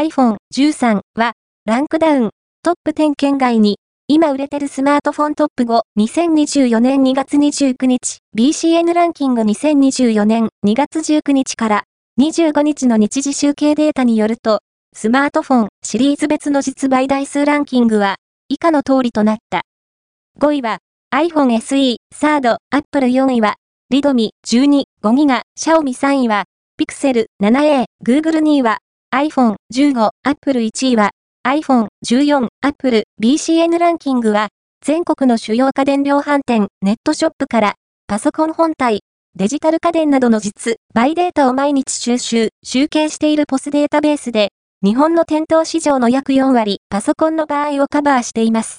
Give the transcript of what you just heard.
iPhone 13は、ランクダウン、トップ10圏外に、今売れてるスマートフォントップ5、2024年2月29日、BCN ランキング2024年2月19日から25日の日時集計データによると、スマートフォンシリーズ別の実売台数ランキングは、以下の通りとなった。5位は、iPhone SE、サード、Apple 4位は、リドミ12、5ギガ、シャオミ3位は、Pixel 7a、Google 2位は、iPhone 15、Apple 1位は、iPhone 14、Apple BCN ランキングは、全国の主要家電量販店、ネットショップから、パソコン本体、デジタル家電などの実、バイデータを毎日収集、集計しているポスデータベースで、日本の店頭市場の約4割、パソコンの場合をカバーしています。